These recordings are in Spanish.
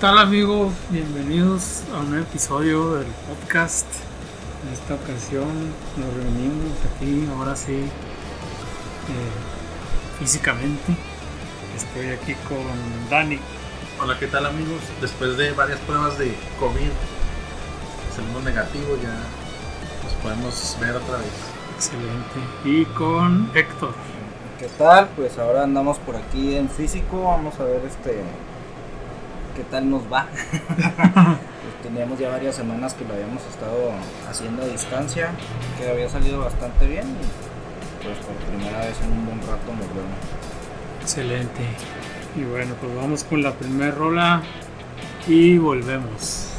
tal amigos? Bienvenidos a un episodio del podcast. En esta ocasión nos reunimos aquí, ahora sí, eh, físicamente. Estoy aquí con Dani. Hola, ¿qué tal amigos? Después de varias pruebas de COVID, salimos negativo, ya nos podemos ver otra vez. Excelente. Y con Héctor. ¿Qué tal? Pues ahora andamos por aquí en físico, vamos a ver este qué tal nos va. Pues teníamos ya varias semanas que lo habíamos estado haciendo a distancia, que había salido bastante bien y pues por primera vez en un buen rato nos vemos. Excelente. Y bueno, pues vamos con la primera rola y volvemos.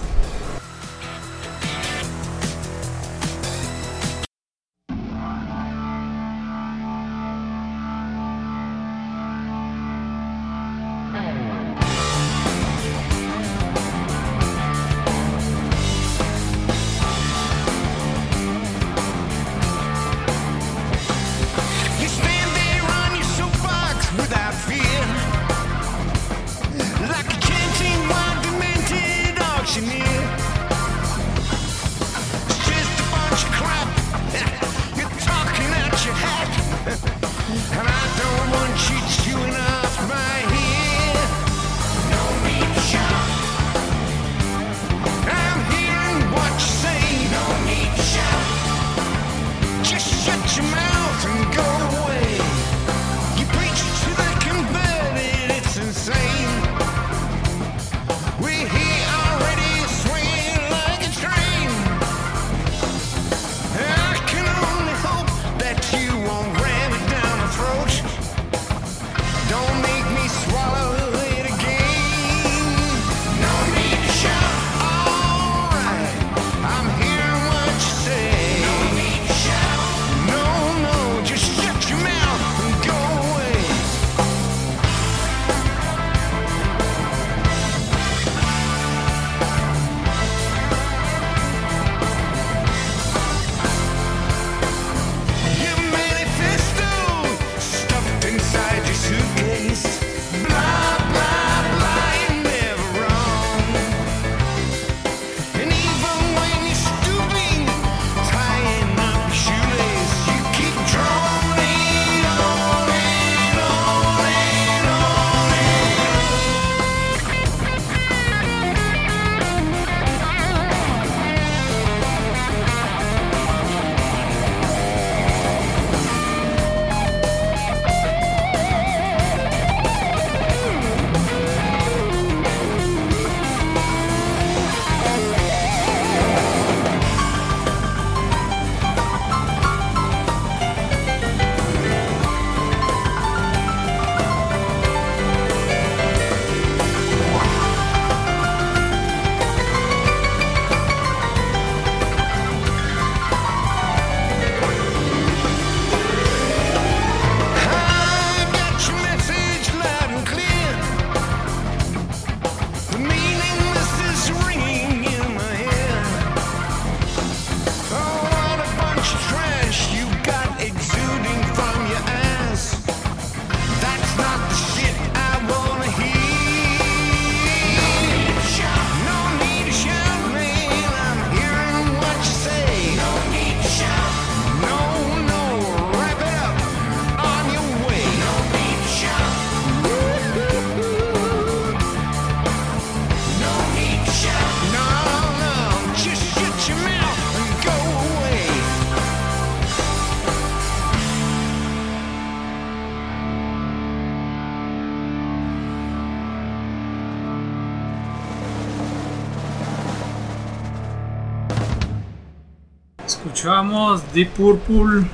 Deep Purple,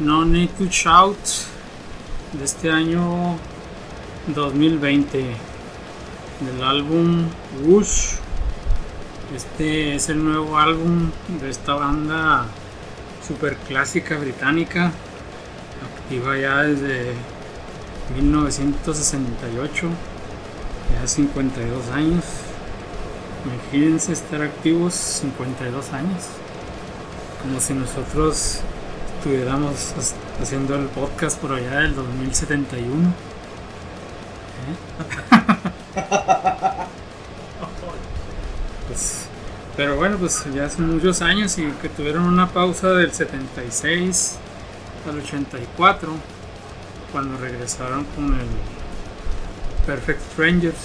No Need to Shout, de este año 2020, del álbum Whoosh. Este es el nuevo álbum de esta banda super clásica británica, activa ya desde 1968, ya 52 años. Imagínense estar activos 52 años como si nosotros estuviéramos ha- haciendo el podcast por allá del 2071. ¿Eh? Pero bueno, pues ya hace muchos años y que tuvieron una pausa del 76 al 84 cuando regresaron con el Perfect Strangers.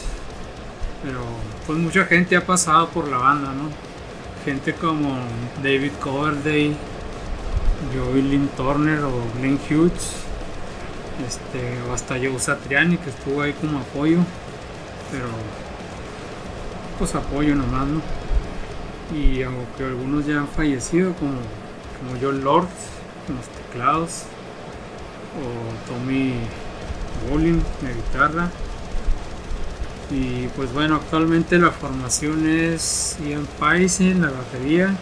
Pero pues mucha gente ha pasado por la banda, ¿no? Gente como David Coverdale, Joey Lynn Turner o Glenn Hughes, este, o hasta Joe Satriani que estuvo ahí como apoyo, pero pues apoyo nomás, ¿no? Y aunque algunos ya han fallecido, como, como John Lord en los teclados, o Tommy Bolin de guitarra. Y pues bueno, actualmente la formación es Ian Pace en la batería,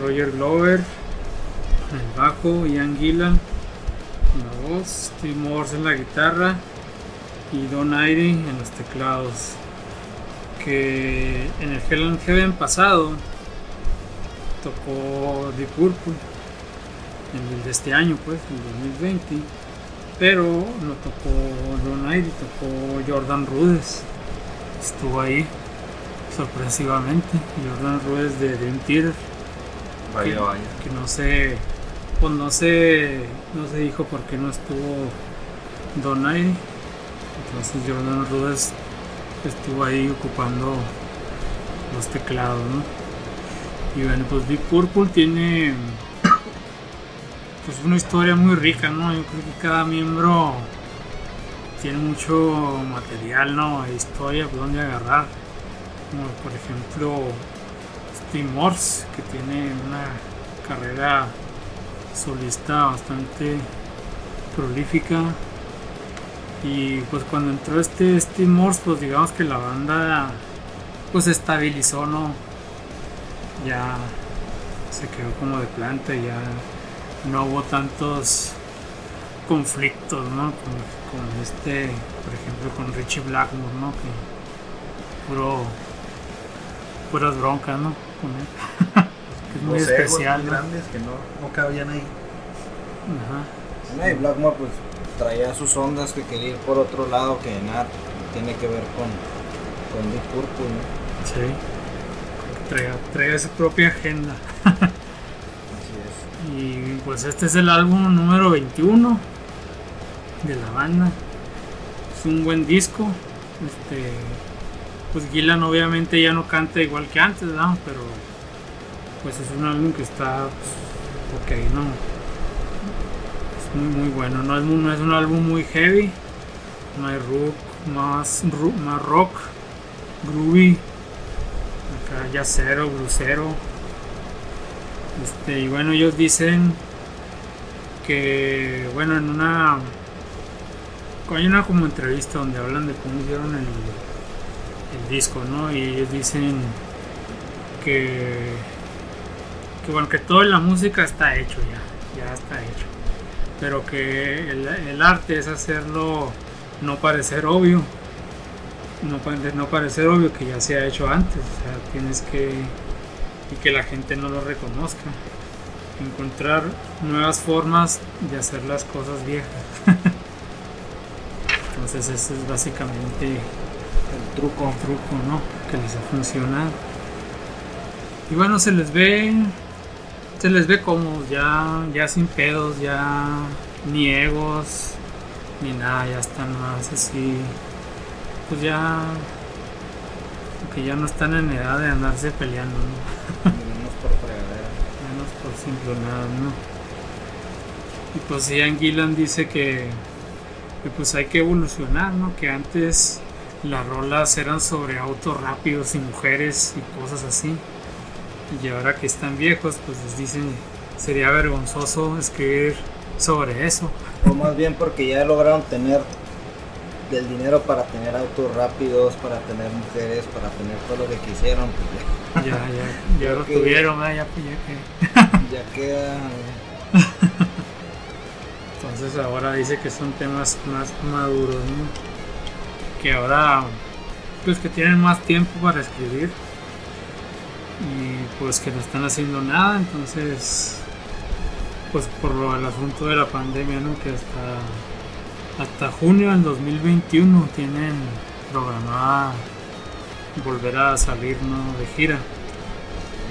Roger Glover en el bajo, Ian Gillan en la voz, Steve Morse en la guitarra y Don Airy en los teclados. Que en el Hell Heaven pasado tocó The Purple, en el de este año, pues, en 2020 pero no tocó Don Airy, tocó Jordan Rudess. Estuvo ahí sorpresivamente. Jordan Rudess de Dream Theater. Vaya, vaya. Que no sé, pues no sé, no se dijo por qué no estuvo Don Airy. Entonces Jordan Rudess estuvo ahí ocupando los teclados, ¿no? Y bueno, pues Deep Purple tiene pues una historia muy rica, ¿no? Yo creo que cada miembro tiene mucho material, ¿no? Historia por donde agarrar. Como por ejemplo Steve Morse, que tiene una carrera solista bastante prolífica. Y pues cuando entró este Steve Morse, pues digamos que la banda pues estabilizó, ¿no? Ya se quedó como de planta ya no hubo tantos conflictos, ¿no? Con, con este, por ejemplo, con Richie Blackmore, ¿no? Que puro, puras broncas, ¿no? Con él. que es muy Los especial, muy ¿no? grandes que no, no cabían ahí. Ajá. Y Blackmore pues traía sus ondas que quería ir por otro lado que nada tiene que ver con, con Deep Purple, ¿no? Sí. Traía, traía su propia agenda. Pues este es el álbum número 21 de la banda. Es un buen disco. Este, pues Gillan obviamente ya no canta igual que antes, ¿no? Pero pues es un álbum que está pues, ok, ¿no? Es muy muy bueno. No es, no es un álbum muy heavy. No hay rock, más, más rock, groovy, acá jazzero, bluesero. Este, y bueno, ellos dicen que, bueno, en una. Hay una como entrevista donde hablan de cómo hicieron el, el disco, ¿no? Y ellos dicen que. Que bueno, que toda la música está hecho ya, ya está hecho. Pero que el, el arte es hacerlo no parecer obvio. No, no parecer obvio que ya se ha hecho antes. O sea, tienes que y que la gente no lo reconozca. Encontrar nuevas formas de hacer las cosas viejas. Entonces eso es básicamente el truco, truco, ¿no? Que les ha funcionado. Y bueno, se les ve, se les ve cómodos, ya, ya sin pedos, ya ni egos, ni nada, ya están más así, pues ya, que ya no están en edad de andarse peleando. ¿no? Y pues Ian Gillan dice que, que pues hay que evolucionar, ¿no? Que antes las rolas eran sobre autos rápidos y mujeres y cosas así. Y ahora que están viejos, pues les dicen sería vergonzoso escribir sobre eso. O más bien porque ya lograron tener del dinero para tener autos rápidos, para tener mujeres, para tener todo lo que quisieron, pues Ya, ya, ya lo tuvieron, ¿eh? ya, pues, ya ya, ya queda. Entonces ahora dice que son temas más maduros. Que ahora pues que tienen más tiempo para escribir y pues que no están haciendo nada, entonces pues por lo del asunto de la pandemia, ¿no? Que hasta hasta junio del 2021 tienen programada volver a salir, ¿no? De gira.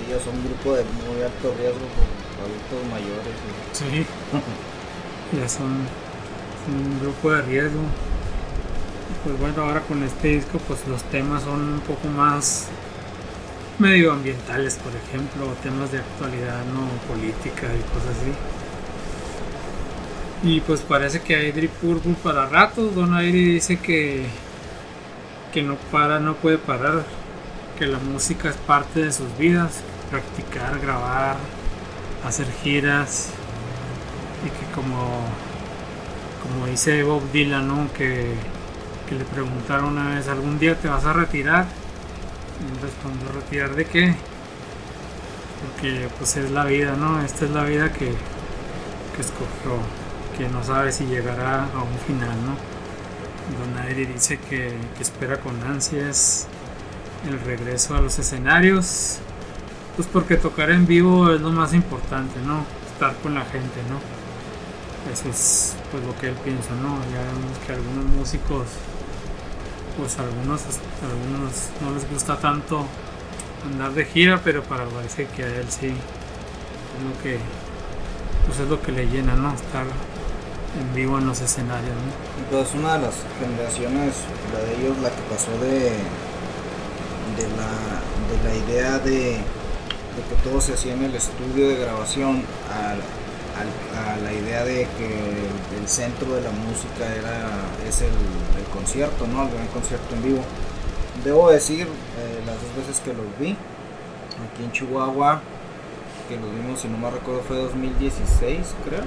Ellos son un grupo de muy alto riesgo por adultos mayores. Sí, ya son un grupo de riesgo. Pues bueno, ahora con este disco, pues los temas son un poco más medioambientales, por ejemplo, temas de actualidad, no política y cosas así. Y pues parece que hay Drip Purple para ratos. Don Airi dice que, que no para, no puede parar, que la música es parte de sus vidas, practicar, grabar, hacer giras. Y que como como dice Bob Dylan ¿no? que, que le preguntaron una vez algún día te vas a retirar y respondió retirar de qué porque pues es la vida no esta es la vida que, que escogió que no sabe si llegará a un final no Don Adri dice que, que espera con ansias el regreso a los escenarios pues porque tocar en vivo es lo más importante, ¿no? Estar con la gente, ¿no? Eso es pues lo que él piensa, ¿no? Ya vemos que algunos músicos, pues algunos, algunos no les gusta tanto andar de gira, pero para parece que a él sí es lo que, pues es lo que le llena, ¿no? Estar en vivo en los escenarios, ¿no? Entonces una de las generaciones, la de ellos, la que pasó de, de, la, de la idea de, de que todo se hacía en el estudio de grabación al- al- a la idea de que el, centro de la música era es el, el concierto, ¿no? El gran concierto en vivo. Debo decir, eh, las dos veces que los vi, aquí en Chihuahua, que los vimos, si no me recuerdo, fue 2016, creo.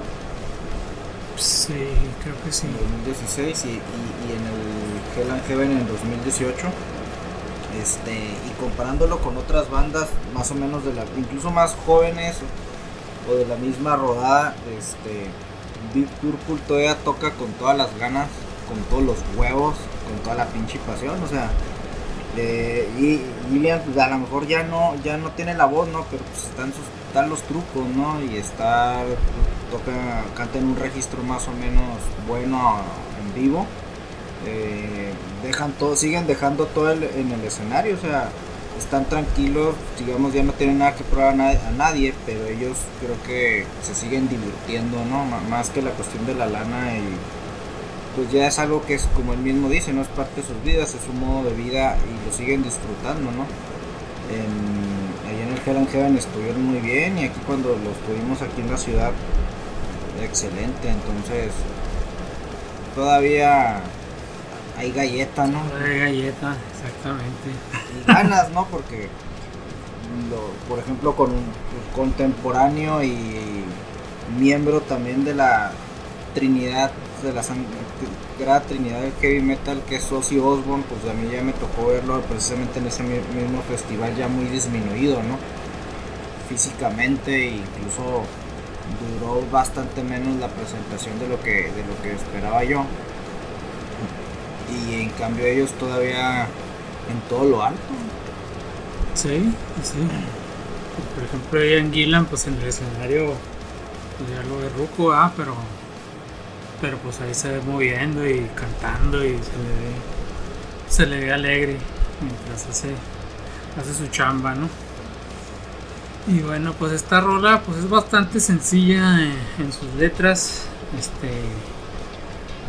Sí, creo que sí. en 2016 y, y- y en el Hell and Heaven en 2018. Este, y comparándolo con otras bandas más o menos de la, incluso más jóvenes o de la misma rodada, este, Big Purple todavía toca con todas las ganas, con todos los huevos, con toda la pinche pasión, o sea, eh, y William pues, a lo mejor ya no, ya no tiene la voz, ¿no? Pero pues están, sus, están los trucos, ¿no? Y está, toca, canta en un registro más o menos bueno en vivo. Eh, dejan todo, siguen dejando todo en el escenario, o sea, están tranquilos, digamos, ya no tienen nada que probar a, na- a nadie, pero ellos creo que se siguen divirtiendo, ¿no? Más que la cuestión de la lana y pues ya es algo que es como él mismo dice, no es parte de sus vidas, es un modo de vida y lo siguen disfrutando, ¿no? En, allá en el Hell and Heaven estuvieron muy bien y aquí cuando los tuvimos aquí en la ciudad, excelente, entonces todavía hay galleta, ¿no? De galleta, exactamente. y ganas, ¿no? Porque, lo- por ejemplo, con un contemporáneo y miembro también de la Trinidad, de la Sagrada Trinidad del Heavy Metal, que es Ozzy Osbourne, pues a mí ya me tocó verlo precisamente en ese mi- mismo festival ya muy disminuido, ¿no? Físicamente, e incluso duró bastante menos la presentación de lo que, de lo que esperaba yo. Y en cambio ellos todavía en todo lo alto. Sí, sí. Por ejemplo, Ian Gillan, pues en el escenario, pues ya lo de Ruco, ah, pero, pero pues ahí se ve moviendo y cantando y se le ve, se le ve alegre mientras hace, hace su chamba, ¿no? Y bueno, pues esta rola pues es bastante sencilla en, en sus letras. Este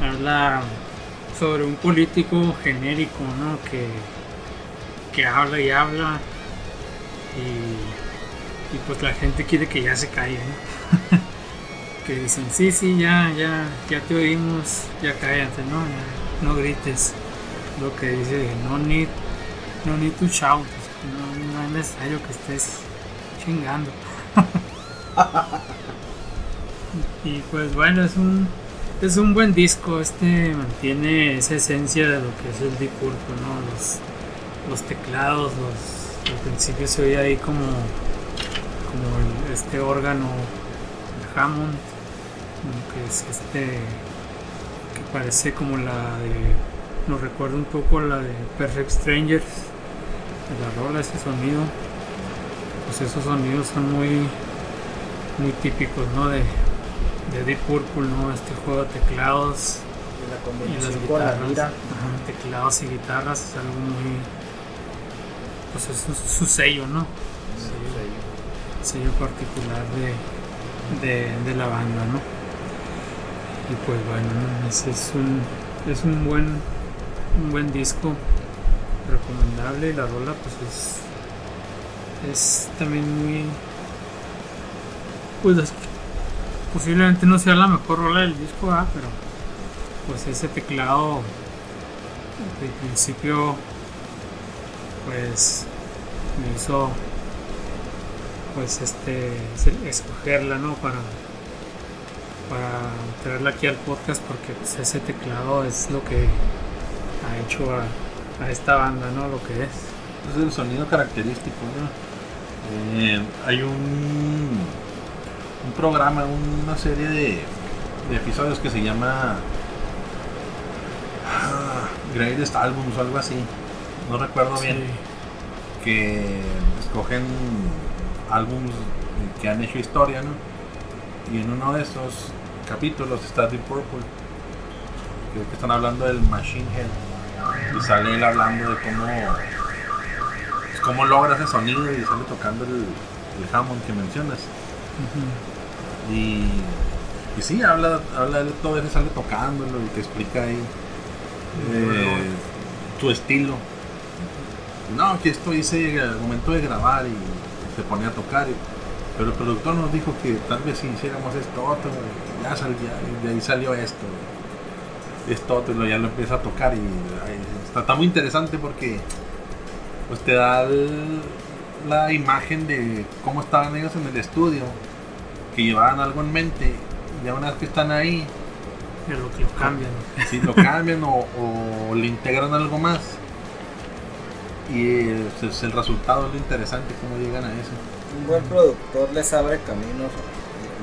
habla sobre un político genérico, ¿no? Que, que habla y habla y, pues la gente quiere que ya se caiga, ¿no? que dicen, sí, sí, ya, ya, ya te oímos, ya cállate, ¿no? No grites. Lo que dice, no need, no need to shout, no es necesario que estés chingando. y pues bueno, es un, es un buen disco, este mantiene esa esencia de lo que es el Deep Purple, ¿no? Los, los teclados, los, al principio se oía ahí como, como este órgano, el Hammond, como que es este, que parece como la de, nos recuerda un poco la de Perfect Strangers, la rola, ese sonido, pues esos sonidos son muy, muy típicos, ¿no? De, de Deep Purple, ¿no? Este juego de teclados Y la y las la guitarras, ajá, teclados y guitarras es algo muy, pues es su, su sello, ¿no? Sí, sí. sello particular de, de, de la banda, ¿no? Y pues bueno, ¿no? ese es un, es un buen un buen disco recomendable y la rola pues es es también muy pues es- posiblemente no sea la mejor rola del disco ¿verdad? pero pues ese teclado de principio pues me hizo pues este escogerla no para para traerla aquí al podcast porque pues, ese teclado es lo que ha hecho a, a esta banda no lo que es Es el sonido característico, ¿no? Eh, hay un, un programa, una serie de, de episodios que se llama ah, Greatest Albums o algo así. No recuerdo bien. Que escogen álbums que han hecho historia, ¿no? Y en uno de esos capítulos está Deep Purple. Creo que están hablando del Machine Head. Y sale él hablando de cómo pues, cómo logra ese sonido y sale tocando el, el Hammond que mencionas. Y, sí, habla, habla de todo eso, sale tocándolo y te explica ahí eh, tu estilo. No, que esto hice al momento de grabar y se ponía a tocar. pero el productor nos dijo que tal vez si hiciéramos esto otro, ya salió, y de ahí salió esto. Esto otro, ya lo empieza a tocar y está, muy interesante porque pues te da la imagen de cómo estaban ellos en el estudio, que llevaban algo en mente, y ya una vez que están ahí, de lo que lo cambian si lo cambian o, o le integran algo más. Y es, es el resultado es lo interesante, cómo llegan a eso. Un buen productor les abre caminos.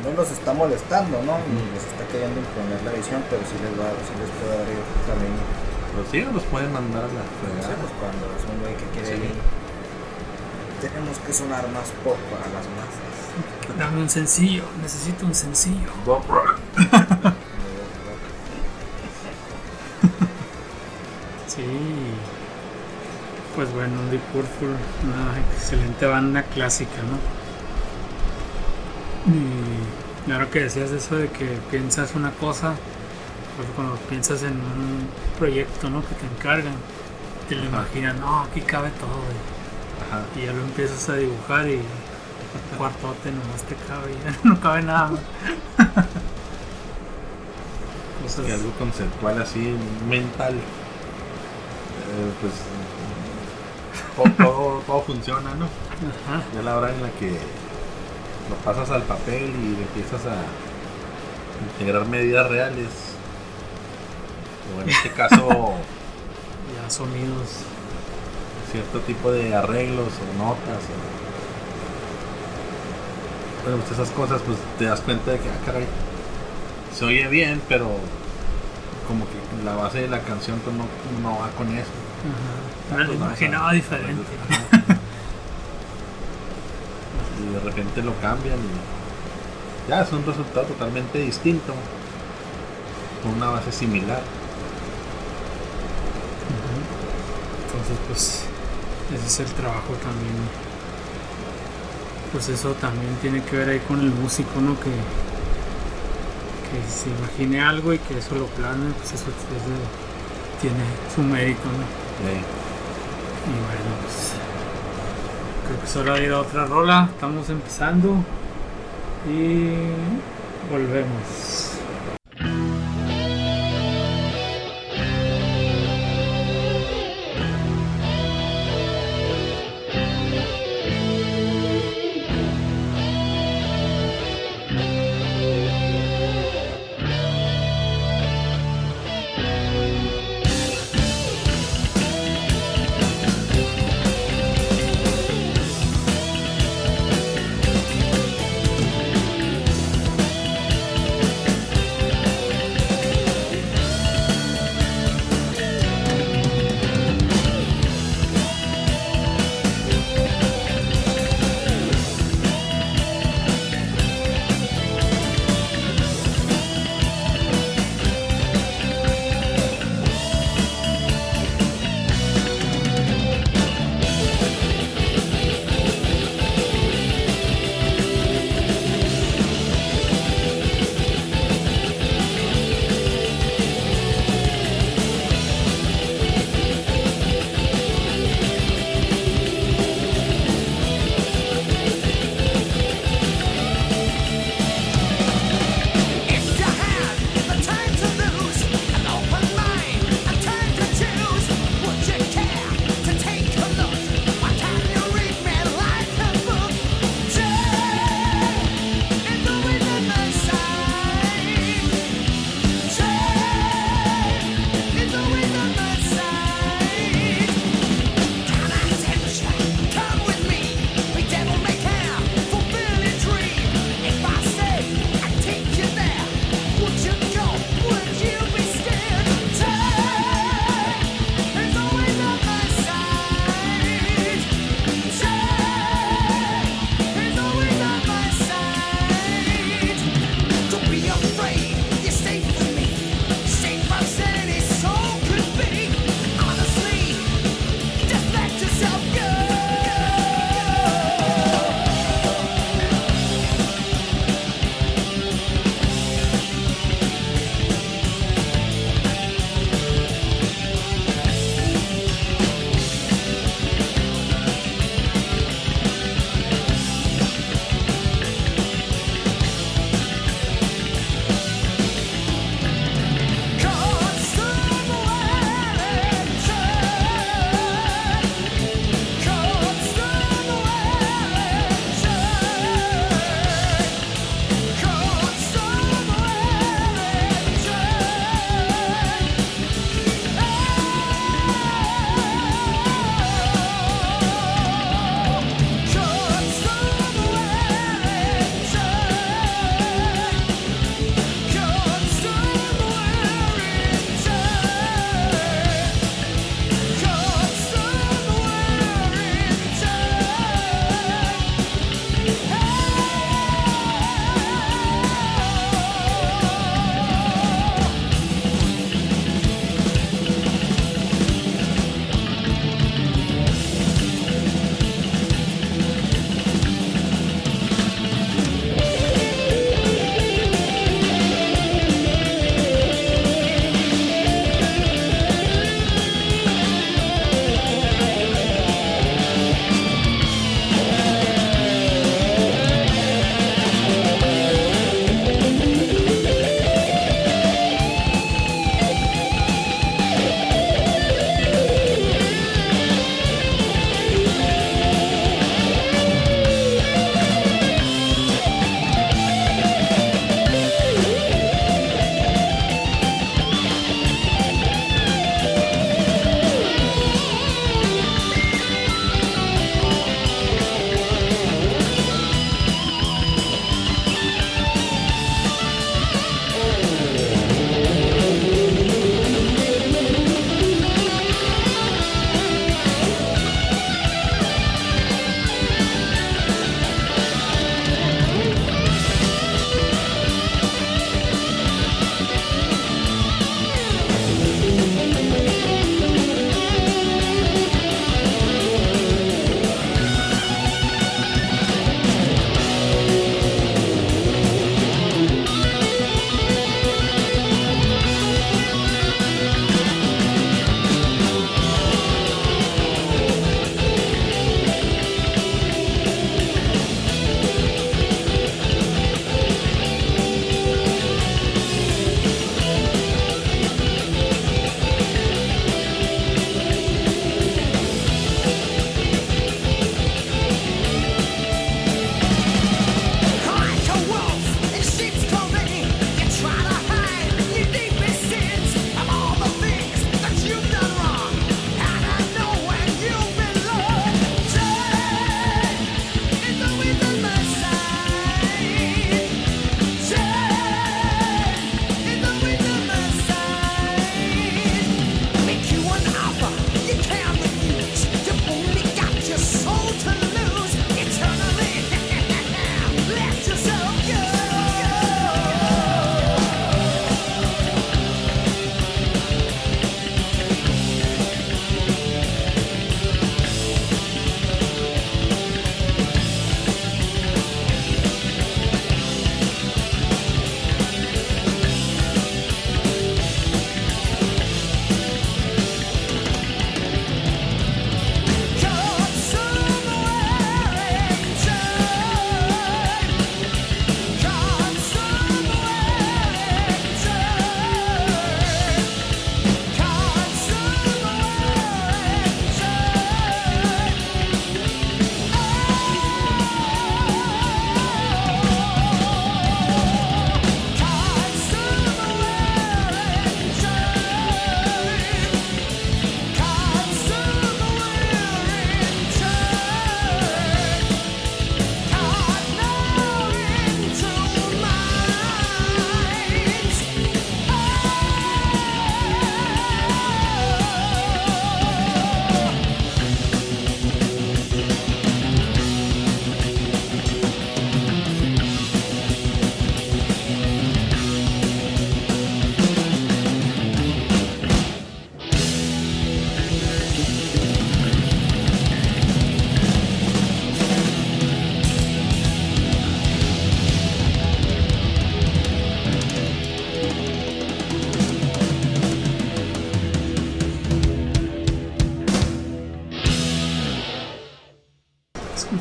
No los está molestando, ¿no? Ni les está queriendo imponer la visión, pero sí les va, sí les puede abrir camino. Los ciegos los pueden mandar a la Sí, pues cuando es un güey que quiere Sí. ir, Tenemos que sonar más pop para las masas. Dame un sencillo necesito un sencillo Bob Rock. Sí. Pues bueno, Deep Purple, una excelente banda clásica, ¿no? Y ahora que decías eso de que piensas una cosa, pues cuando piensas en un proyecto, ¿no? Que te encargan, te lo imaginas, no, aquí cabe todo, güey. Ajá. Y ya lo empiezas a dibujar y cuartote nomás te ya no cabe nada más. Cosas- Que algo conceptual así, mental. eh, pues todo, todo, todo funciona, ¿no? Ajá. Ya la hora en la que lo pasas al papel y empiezas a integrar medidas reales. O en este caso, Ya sonidos. cierto tipo de arreglos o notas. O... Bueno, pues esas cosas, pues te das cuenta de que, ah, caray, se oye bien, pero como que la base de la canción pues, no, no va con eso. Ajá. Me lo Pues, a- imaginaba diferente. Y de repente lo cambian y ya es un resultado totalmente distinto con una base similar. Entonces, pues, ese es el trabajo también. Pues eso también tiene que ver ahí con el músico, ¿no? Que, que se imagine algo y que eso lo plane, pues eso, eso tiene su mérito, ¿no? Y bueno, pues creo que es hora de ir a otra rola. Estamos empezando y volvemos.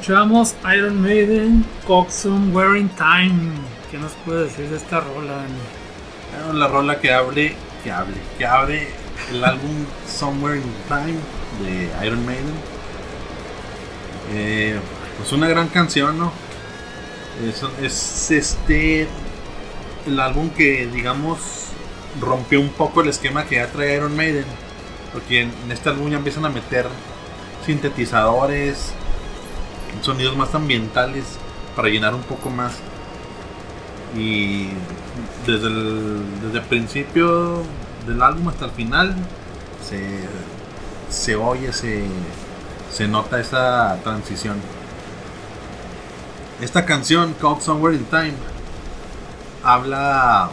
Escuchamos Iron Maiden, Coxon, Wearing Time. ¿Qué nos puede decir de esta rola? La rola que hable, que hable, que abre el álbum Somewhere in Time de Iron Maiden. Eh, pues una gran canción, ¿no? Es, es este el álbum que digamos rompió un poco el esquema que ya trae Iron Maiden. Porque en este álbum ya empiezan a meter sintetizadores, sonidos más ambientales para llenar un poco más. Y desde el, desde principio del álbum hasta el final se, se oye, se, se nota esa transición. Esta canción, Called Somewhere in Time, habla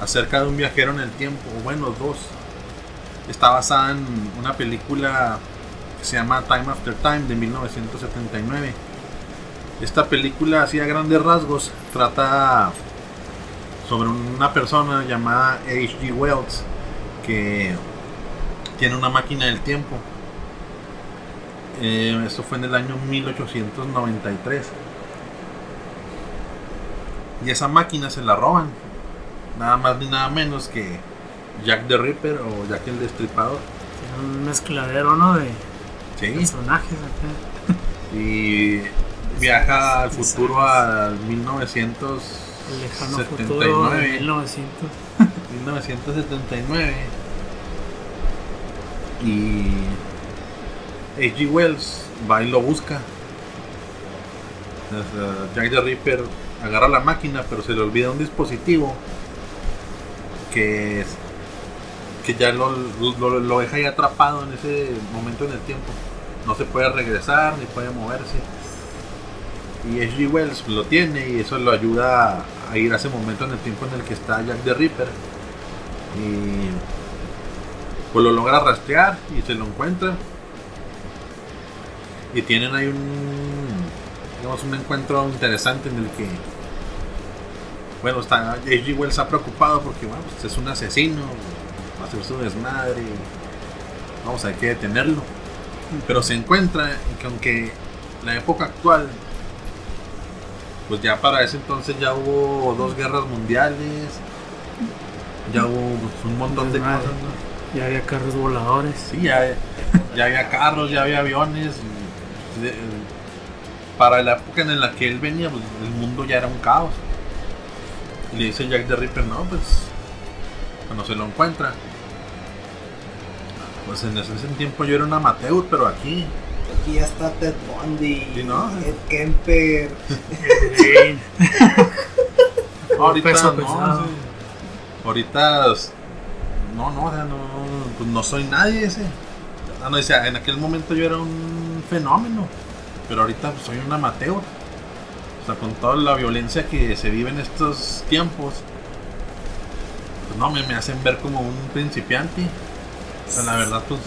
acerca de un viajero en el tiempo, bueno, dos. Está basada en una película se llama Time After Time de 1979. Esta película, así a grandes rasgos, trata sobre una persona llamada H.G. Wells que tiene una máquina del tiempo. Eh, eso fue en el año 1893. Y esa máquina se la roban. Nada más ni nada menos que Jack the Ripper o Jack el Destripador. Tiene un mezcladero, ¿no? De Sí. personajes acá. Y viaja al futuro al 1979. El lejano futuro de 1900. 1979 y H.G. Wells va y lo busca. Jack the Ripper agarra la máquina, pero se le olvida un dispositivo que que ya lo, lo- lo deja ahí atrapado en ese momento en el tiempo. No se puede regresar ni puede moverse. Y H.G. Wells lo tiene y eso lo ayuda a ir a ese momento en el tiempo en el que está Jack the Ripper. Y pues lo logra rastrear y se lo encuentra. Y tienen ahí un digamos un encuentro interesante en el que bueno, está H.G. Wells está preocupado porque bueno, pues, es un asesino, va a hacer su desmadre, vamos a ver que detenerlo. Pero se encuentra en que aunque la época actual pues ya para ese entonces ya hubo dos guerras mundiales, ya hubo un montón de cosas, ¿no? Ya había carros voladores. Sí, ya, ya había carros, ya había aviones. de- para la época en la que él venía, pues, el mundo ya era un caos. Y le dice Jack the Ripper, no, pues cuando se lo encuentra. Pues en ese tiempo yo era un amateur, pero aquí, Aquí ya está Ted Bundy, Sí, ¿no? Ed Kemper. Ahorita peso no, sí. ahorita s- no, no, o sea, no, pues no soy nadie ese. Ah, no, decía, en aquel momento yo era un fenómeno, pero ahorita pues, soy un amateur. O sea, con toda la violencia que se vive en estos tiempos, pues no, me, me hacen ver como un principiante. O sea, la verdad, pues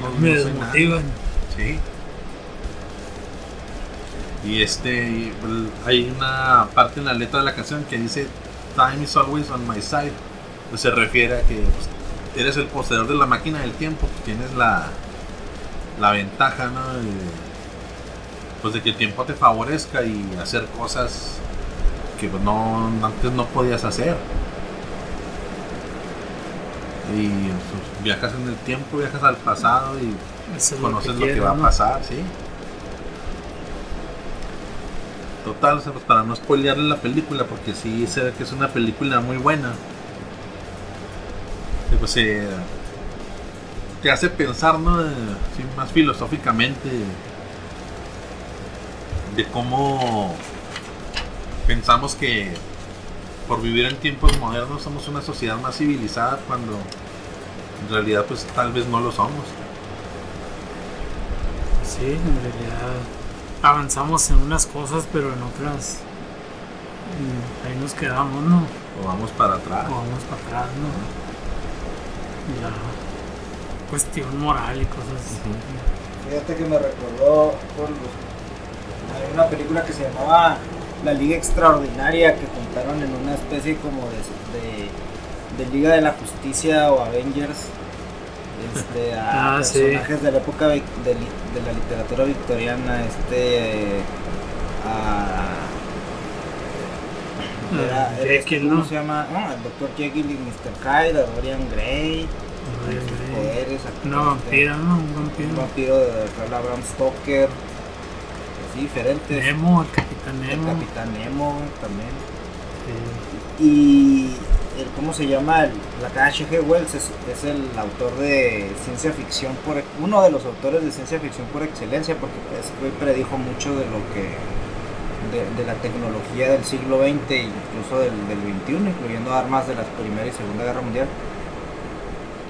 no, no- Me no desmotivan. Sí. Y este, hay una parte en la letra de la canción que dice Time is always on my side. Pues se refiere a que pues, eres el poseedor de la máquina del tiempo, pues, tienes la, la ventaja, ¿no? De, pues de que el tiempo te favorezca y hacer cosas que pues, no antes no podías hacer. Y pues, viajas en el tiempo, viajas al pasado y lo conoces que, lo que, va a pasar, sí. Total, o sea, pues para no spoilearle la película, porque sí se ve que es una película muy buena. Y pues eh, te hace pensar, ¿no? De- sí, más filosóficamente de cómo pensamos que por vivir en tiempos modernos somos una sociedad más civilizada cuando en realidad pues tal vez no lo somos. Sí, en realidad avanzamos en unas cosas, pero en otras mm, ahí nos quedamos, ¿no? O vamos para atrás. O vamos para atrás, ¿no? La cuestión moral y cosas así. Fíjate que me recordó por los- hay una película que se llamaba La Liga Extraordinaria que contaron en una especie como de, de, de Liga de la Justicia o Avengers este, a Ah, sí. personajes de la época de, de la literatura victoriana, este, a... Era, Ah, era este, Jekyll, ¿cómo ¿no? se llama? Ah, el Dr. Jekyll y Mr. Hyde, Dorian Gray, poderes, Una este, vampira, ¿no? Un vampiro. Un vampiro de Carl Abraham Stoker, así diferentes. Nemo, el Capitán El Nemo. Capitán Nemo también. Sí. Y el, ¿cómo se llama? El, la H.G. Wells es, es el autor de ciencia ficción, por uno de los autores de ciencia ficción por excelencia, porque predijo mucho de lo que de, de la tecnología del siglo XX e incluso del, del XXI, incluyendo armas de la Primera y Segunda Guerra Mundial.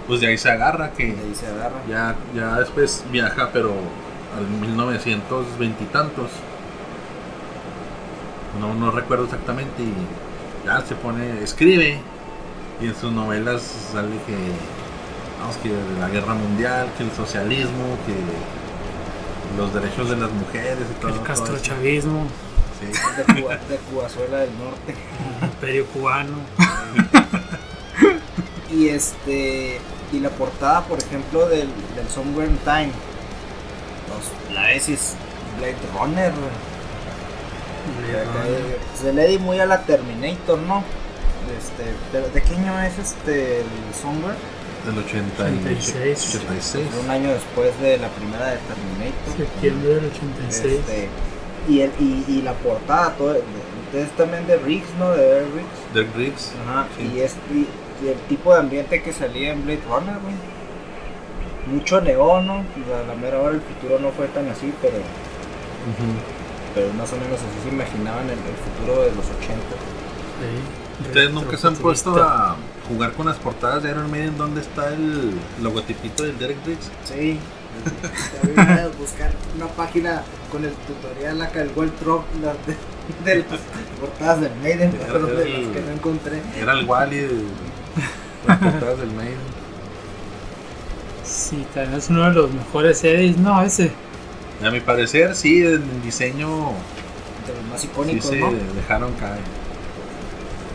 Pues de ahí se agarra que De ahí se agarra. ya, ya después viaja, pero al 1920 y tantos. No, no recuerdo exactamente y ya se pone, escribe y en sus novelas sale que, vamos, que la guerra mundial, que el socialismo, que los derechos de las mujeres y todo. El castrochavismo, Sí. De, Cuba, de Cubazuela del Norte. el imperio cubano. Y este y la portada, por ejemplo, del, del Somewhere in Time. Los, la ves y es Blade Runner. Acá, eh, Se le di muy a la Terminator, ¿no? Este, pero ¿de qué año es este el Somewhere? Del 80 y- 86. 86. Un año después de la primera de Terminator. Septiembre del 86. Este, y, el, y, y la portada, todo, de- es también de Riggs, ¿no? De Riggs. Dirk Riggs. Ajá, Sí. y, es, y, y el tipo de ambiente que salía en Blade Runner, güey. Mucho neón, ¿no? A la mera hora el futuro no fue tan así, pero, pero más o menos así se imaginaban el, el futuro de los 80. Sí. ¿Ustedes nunca se han puesto a jugar con las portadas de Iron Maiden donde está el logotipito del Derek Riggs? Sí. También a buscar una página con el tutorial acá, el World Drop de, de las portadas del Maiden, pero de las que no encontré. Era el Wally de las portadas del Maiden. Sí, también es uno de los mejores edits, no, ese. A mi parecer, sí, en diseño De los más sí icónicos, se ¿no? dejaron caer.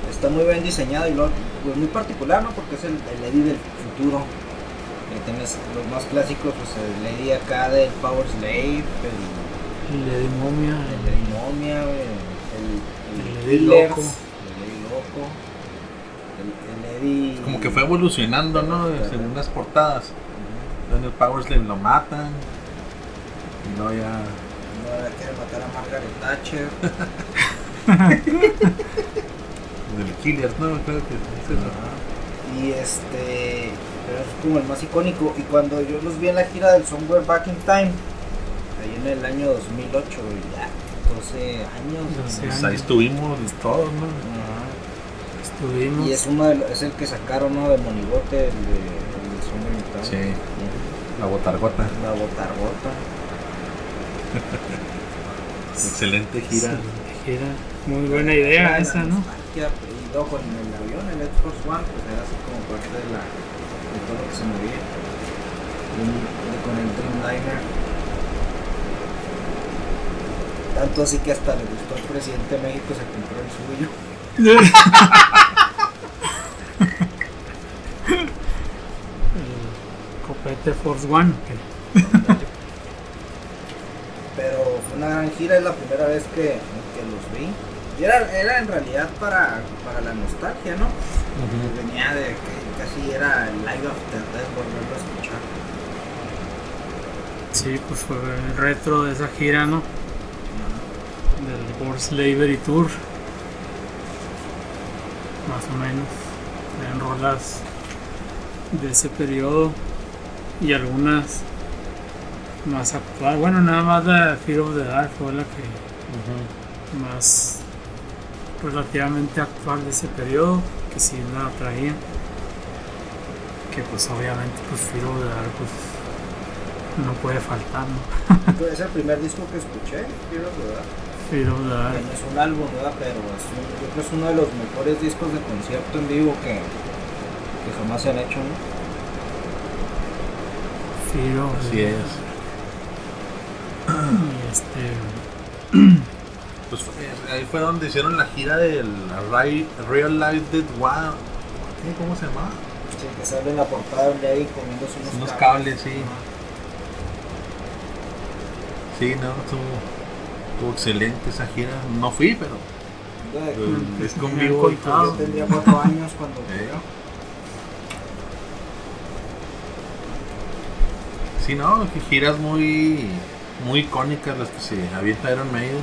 Está muy bien diseñado y lo, pues muy particular, ¿no? Porque es el, el Eddie del futuro. Ahí tienes los más clásicos, pues el Eddie acá del Power Slave, el, El de Momia. el Eddie Momia, güey, el, el, El Eddie Killers, loco. el Eddie loco, el, el Eddie... Como que fue evolucionando, ¿no? Según las portadas. En el Power Slave lo matan. Y luego ya. No, ahora quiere matar a Margaret Thatcher. Del Killer, ¿no? Creo que es eso. Y este, pero es como el más icónico. Y cuando yo los vi en la gira del Somewhere Back in Time, ahí en el año 2008, güey, ya 12 años. 12 Pues ahí estuvimos todos, ¿no? Y es uno de los- es el que sacaron ¿no? de Monigote, el de, el de. Sí. La botargota. La botargota. Excelente gira. Excelente gira. Muy buena idea esa, ¿no? Y luego con el avión, el Air Force One, pues era así como parte de, la, de todo lo que se movía. Y- y con el Dreamliner. Tanto así que hasta le gustó al presidente de México, se compró el suyo. Copete Force One. Pero fue una gran gira, es la primera vez que, que los vi. Y era, era en realidad para, para la nostalgia, ¿no? Venía de que casi era el live after death volverlo a escuchar. Sí, pues fue el retro de esa gira, ¿no? Del World Slavery Tour. Más o menos. En rolas de ese periodo. Y algunas más actual. Bueno, nada más la Fear of the Dark fue la que más relativamente actual de ese periodo, que sí la traía. Que pues obviamente pues Fear of the Dark pues no puede faltar, ¿no? Es el primer disco que escuché, quiero verdad. Fear of the Dark. no es un álbum, ¿verdad? Pero es yo creo que es uno de los mejores discos de concierto en vivo que, que jamás se han hecho, ¿no? Así es. Y este. Pues fue- ahí fue donde hicieron la gira del Real Life Dead. ¿Qué? ¿Cómo se llamaba? Sí, que sale en la portada de un Levi comiéndose unos, Unos cables, sí. Sí, no, estuvo, estuvo excelente esa gira. No fui, pero. De- eh, es Me con han vivo. contado. Yo tendría cuatro años cuando Eh. Sí, no, que giras muy, muy icónicas las que se avienta Iron Maiden.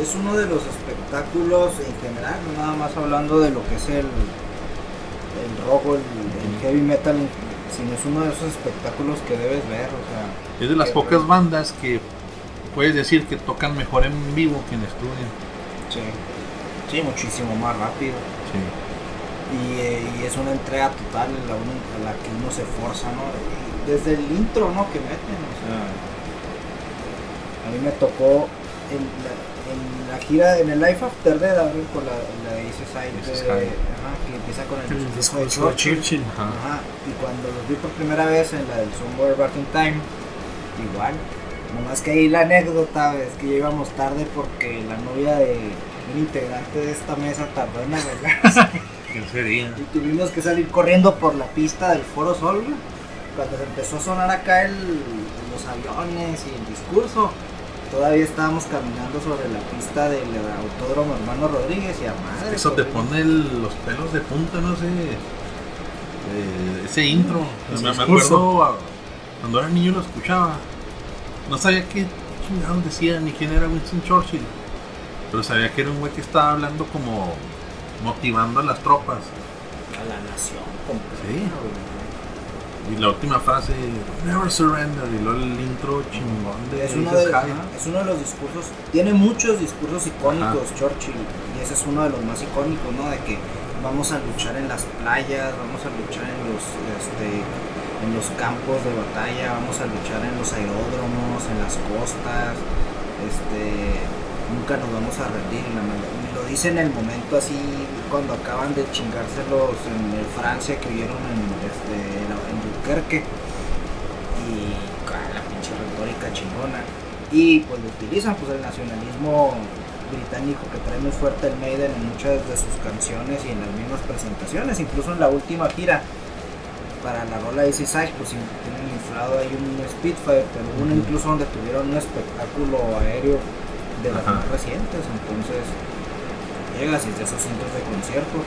Es uno de los espectáculos en general, nada más hablando de lo que es el, el rock o el, el heavy metal, sino es uno de esos espectáculos que debes ver, o sea, Es de las pocas bandas que puedes decir que tocan mejor en vivo que en estudio. sí, sí, muchísimo más rápido. Sí. Y, eh, y es una entrega total a la, uno- a la que uno se forza, ¿no? Y desde el intro, ¿no? Que meten, o sea, a mí me tocó en la, en la gira, en el Life After Dead, abren con la, la de- que empieza con el, El discurso de Churchill. Churchill. Ajá. Ajá, y cuando los vi por primera vez en la del Somewhere Back in Time, igual. Nomás que ahí la anécdota es que llegamos tarde porque la novia de un integrante de esta mesa tardó en arreglarse ¿Quién sería? y tuvimos que salir corriendo por la pista del Foro Sol. güey. Cuando se empezó a sonar acá el, los aviones y el discurso, todavía estábamos caminando sobre la pista del Autódromo Hermano Rodríguez y a madre. Eso te pone el- los pelos de punta, no sé. eh, ese intro. Me, acuerdo cuando era niño lo escuchaba. No sabía qué chingados decía ni quién era Winston Churchill. Pero sabía que era un güey que estaba hablando como motivando a las tropas. A la nación completa, Sí. güey. Y la última frase, Never surrender. Y luego el intro chingón de Es uno de, ajá, es uno de los discursos, tiene muchos discursos icónicos Churchill y ese es uno de los más icónicos, ¿no? De que vamos a luchar en las playas, vamos a luchar en los, este, en los campos de batalla, vamos a luchar en los aeródromos, en las costas, este, nunca nos vamos a rendir. y la madre- y lo dice en el momento así, cuando acaban de chingárselos en Francia que vieron en, este, en y ah, la pinche retórica chingona. Y pues lo utilizan, pues el nacionalismo británico que trae muy fuerte el Maiden en muchas de sus canciones y en las mismas presentaciones, incluso en la última gira para la rola de Side, pues tienen inflado ahí un Spitfire, pero uno incluso donde tuvieron un espectáculo aéreo de las Ajá. más recientes, entonces llegas y de esos centros de concierto,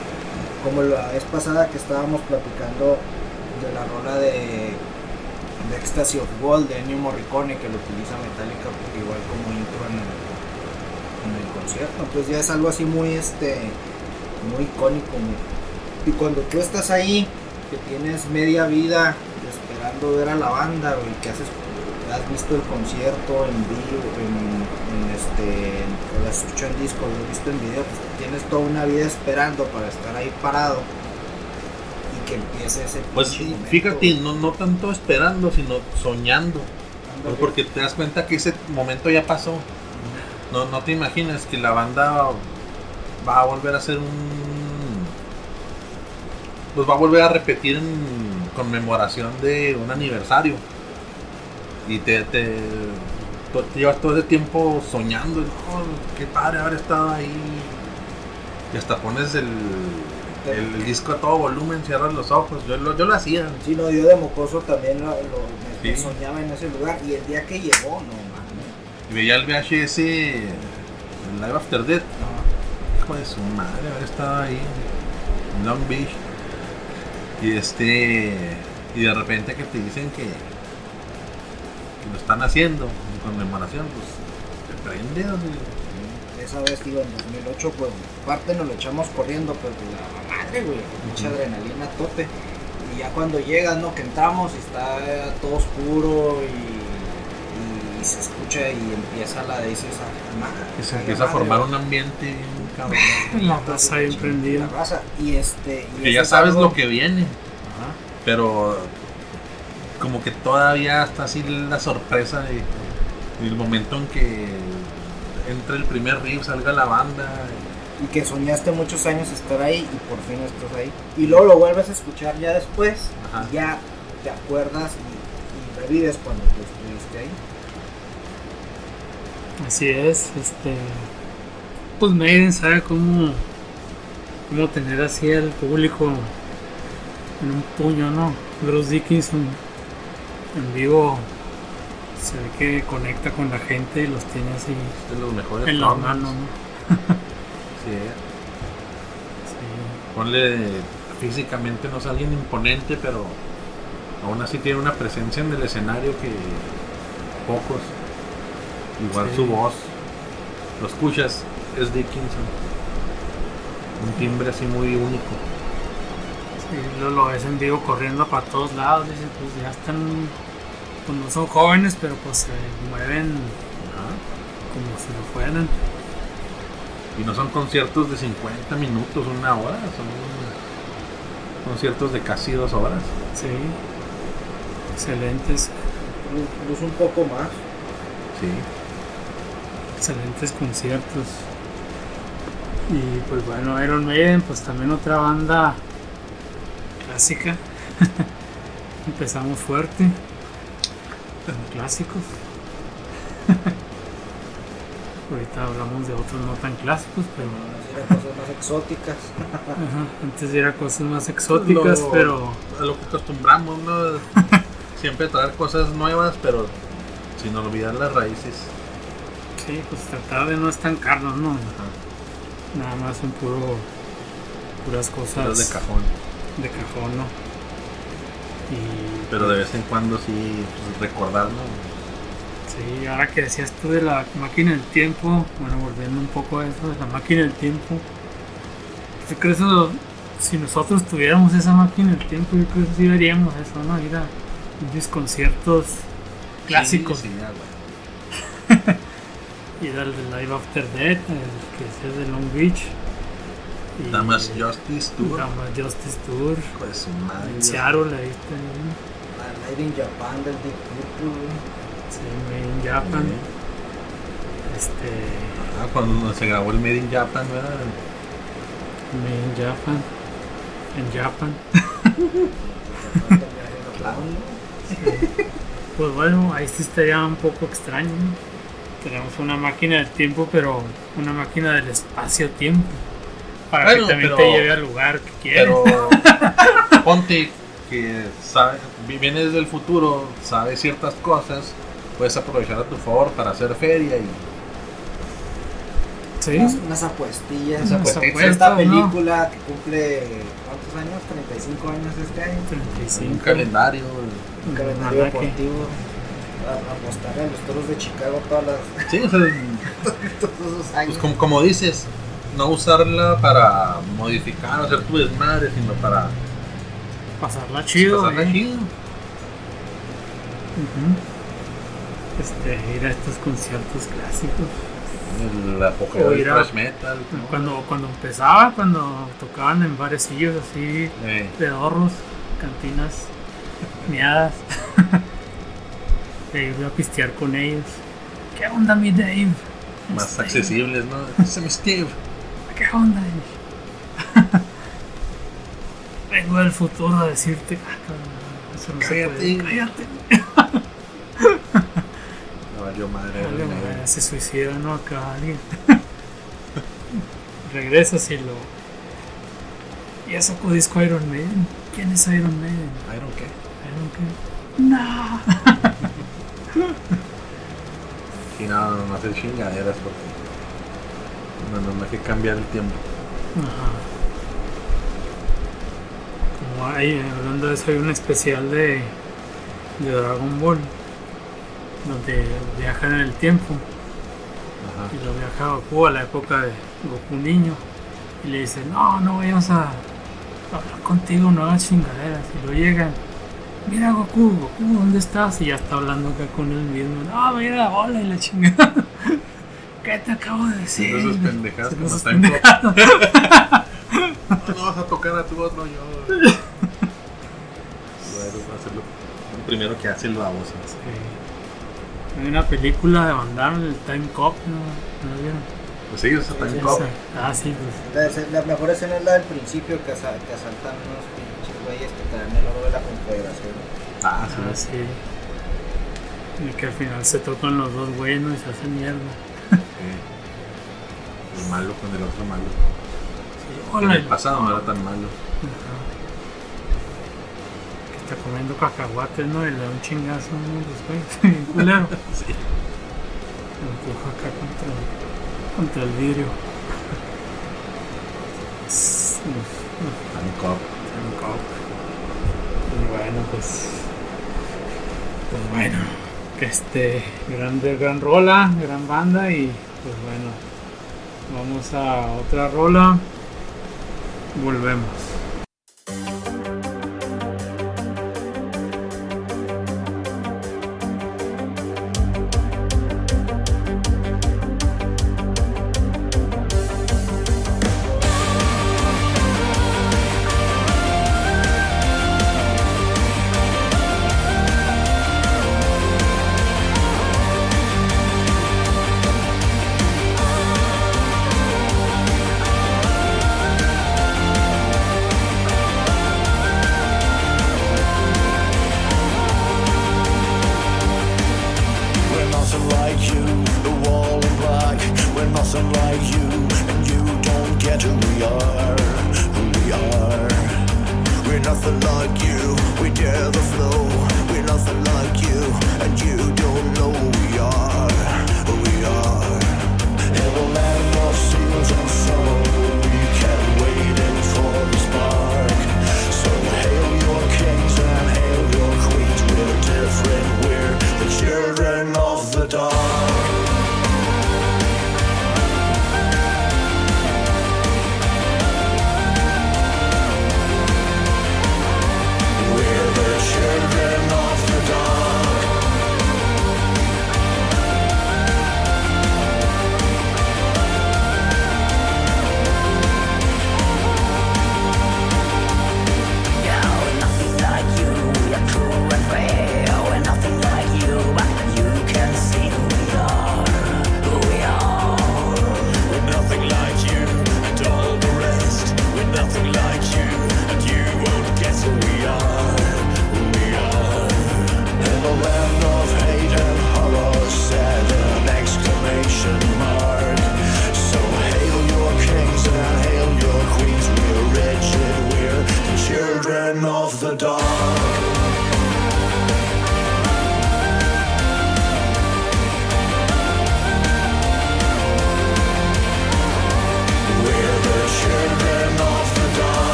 como la vez pasada que estábamos platicando de la rola de, de Ecstasy of Gold de Ennio Morricone que lo utiliza Metallica pues, igual como intro en el, en el concierto. Entonces ya es algo así muy este muy icónico y cuando tú estás ahí que tienes media vida esperando ver a la banda güey, que haces has visto el concierto en vivo en, en este o lo has escuchado en disco lo has visto en video pues tienes toda una vida esperando para estar ahí parado y que empiece ese Pues momento, fíjate, no, no tanto esperando, sino soñando. Pues porque te das cuenta que ese momento ya pasó. No, no te imaginas que la banda va a volver a hacer un. Pues va a volver a repetir en conmemoración de un aniversario. Y te, te, to- te llevas todo ese tiempo soñando. "Oh, qué padre haber estado ahí. Y hasta pones el, el, el disco a todo volumen, cierras los ojos. Yo lo, yo lo hacía. Sí, no, yo de mocoso también lo, lo- me, me Sí. soñaba en ese lugar y el día que llegó, no mames. Y veía el VHS, el Live After Death. Hijo de su madre, haber estado ahí en Long Beach. Y este. Y de repente que te dicen que, que lo están haciendo en conmemoración, pues te prende. o sea, Esa vez, digo, en 2008, pues parte nos lo echamos corriendo, pero pues, la madre, güey, mucha adrenalina a tope. Y ya cuando llegas, ¿no? Que entramos y está todo oscuro y, y se escucha y empieza la de dices, ah, madre, Que se empieza a formar güey. un ambiente bien cabrón. La raza bien prendida. La raza. Y este. y Que ya es sabes algo- lo que viene, Ajá. pero como que todavía está así la sorpresa de, del momento en que entre el primer riff, salga la banda. y que soñaste muchos años estar ahí y por fin estás ahí. Y luego lo vuelves a escuchar ya después, Ajá. y ya te acuerdas y, y revives cuando tú estuviste ahí. Así es, este. Pues Maiden sabe cómo. cómo tener así al público en un puño, ¿no? Bruce Dickinson en vivo se ve que conecta con la gente y los tiene así Es de los mejores en las manos, ¿no? Sí, eh. Sí. Ponle físicamente no es alguien imponente, pero aún así tiene una presencia en el escenario que pocos. Igual Sí. su voz, lo escuchas, es Dickinson. Un timbre así muy único. Lo, lo ves en vivo corriendo para todos lados, dice, pues ya están, pues no son jóvenes, pero pues se mueven como si lo fueran. Y no son conciertos de 50 minutos, una hora, son conciertos de casi dos horas. Sí, excelentes, Incluso un poco más. Sí. excelentes conciertos. Y pues bueno, Iron Maiden, pues también otra banda clásica. Empezamos fuerte, con clásicos. Ahorita hablamos de otros no tan clásicos, pero Eran cosas más exóticas. Ajá, antes era cosas más exóticas, Lo- pero A lo que acostumbramos, ¿no? Siempre traer cosas nuevas, pero sin olvidar las raíces. sí, pues tratar de no estancarnos, ¿no? Nada más en puro puras cosas Cosas de cajón. De cajón, ¿no? Y Pero de vez en cuando sí pues, recordar, ¿no? sí, ahora que decías tú de la máquina del tiempo, bueno, volviendo un poco a eso de la máquina del tiempo, yo creo eso, si nosotros tuviéramos esa máquina del tiempo, yo creo que sí veríamos eso, ¿no? Ir a unos conciertos clásicos. Sí, sí. Ir al de Live After Death, el que es el de Long Beach. Y- Damas Justice Tour. Damas Justice Tour. Pues madre. En Seattle, ahí está. ¿no? La Night in Japan del Deep Purple. Sí, Made in Japan. Este. Ah, cuando se grabó el Made in Japan, ¿verdad? Made in Japan. En Japan. Pues bueno, ahí sí estaría un poco extraño. Tenemos una máquina del tiempo, pero una máquina del espacio-tiempo. Para Bueno, que también pero- te lleve al lugar que quieras. Pero ponte que sabe, vienes del futuro, sabes ciertas cosas, puedes aprovechar a tu favor para hacer feria y Sí, Unas, unas apuestillas. Unas apuestillas. apuestas, Esta ¿no? película que cumple. ¿Cuántos años? 35 años este año. 35. un calendario. Un calendario deportivo. A, a los toros de Chicago todas las, Sí, o sea, todos esos años. pues como, como dices, no usarla para modificar o hacer tu desmadre, sino para Pasarla chido. pasarla ¿eh? chido. Este, ir a estos conciertos clásicos. El apogeo del thrash metal. ¿no? Cuando, cuando empezaba, cuando tocaban en barecillos así, Eh, pedorros, cantinas, miadas. de ir a pistear con ellos. ¿Qué onda, mi Dave? más Este, accesibles, ¿no? Ese es mi Steve. ¿Qué onda? Vengo del futuro a decirte. Ah, eso no se Cállate. puede. Cállate. No valió madre. Güey. madre, se suicida, no acá alguien. Regresas y lo. Ya sacó disco Iron Maiden. ¿Quién es Iron Maiden? Iron qué? Iron qué? No. Y no, no, no hacer chingaderas porque no, no, no hay que cambiar el tiempo. Ajá. Como hay, hablando de eso, hay un especial de, de Dragon Ball donde viajan en el tiempo Ajá. y lo viaja Goku a la época de Goku niño y le dicen, no, no vayamos a hablar contigo, no hagas chingaderas. Y lo llegan, mira Goku, Goku, ¿dónde estás? Y ya está hablando acá con él mismo, no, mira la bola y la chingada. ¿Qué te acabo de decir? Sus pendejadas como Time pendejadas. No, no vas a tocar a tu otro yo. Bueno, va a ser lo, primero que hace el baboso. Sí. Hay una película de Van Damme, el Time Cop, ¿no? ¿No la vieron? Pues sí, es Time Sí, Cop. Esa. Ah, sí, pues. La, la mejor escena es la del principio que, asa- que asaltan unos pinches güeyes que traen el oro de la confederación. Ah, sí. Ah, sí. Y que al final se tocan los dos güeyes ¿no? y se hacen mierda. Sí. El malo con el otro malo. Sí. En el pasado no era tan malo. Ajá. Que está comiendo cacahuates, ¿no? Y le da un chingazo a uno de culero. sí. Lo empuja acá contra, contra el vidrio. Uf, uf. Tan y bueno, pues. Pues bueno. Este, grande, gran rola, gran banda y pues bueno, vamos a otra rola, volvemos.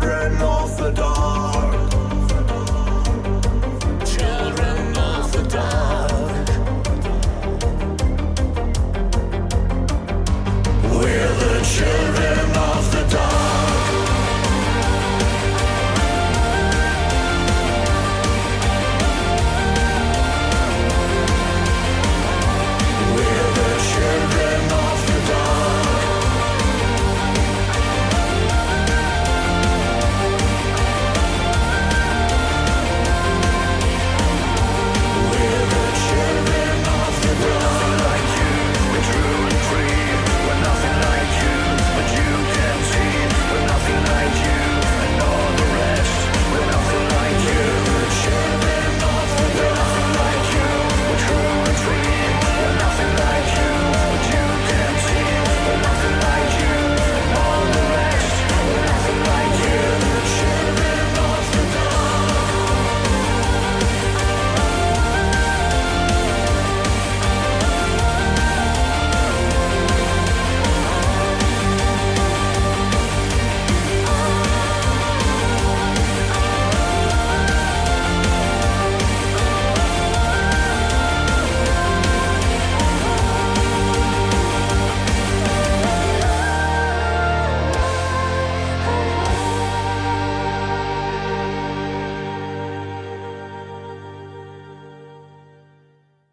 modern orthodox.